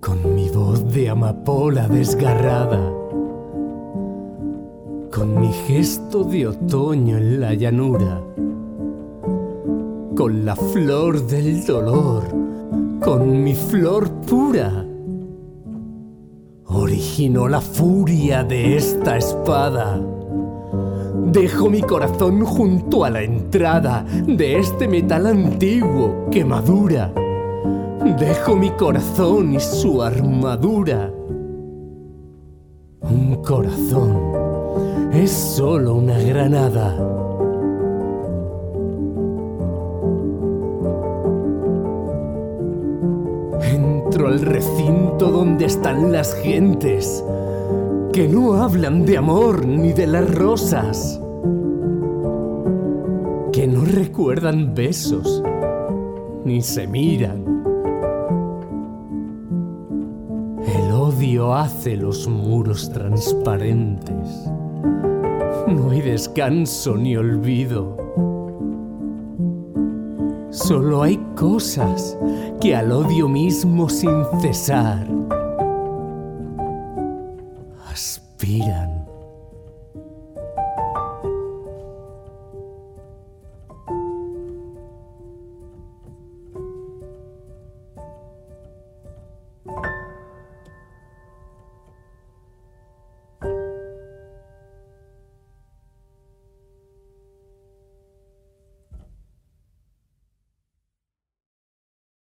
Con mi voz de amapola desgarrada, con mi gesto de otoño en la llanura, con la flor del dolor, con mi flor pura. Originó la furia de esta espada. Dejo mi corazón junto a la entrada de este metal antiguo que madura. Dejo mi corazón y su armadura. Un corazón es solo una granada. Entro al recinto donde están las gentes que no hablan de amor ni de las rosas, que no recuerdan besos ni se miran. El odio hace los muros transparentes. No hay descanso ni olvido. Solo hay cosas que al odio mismo sin cesar aspiran.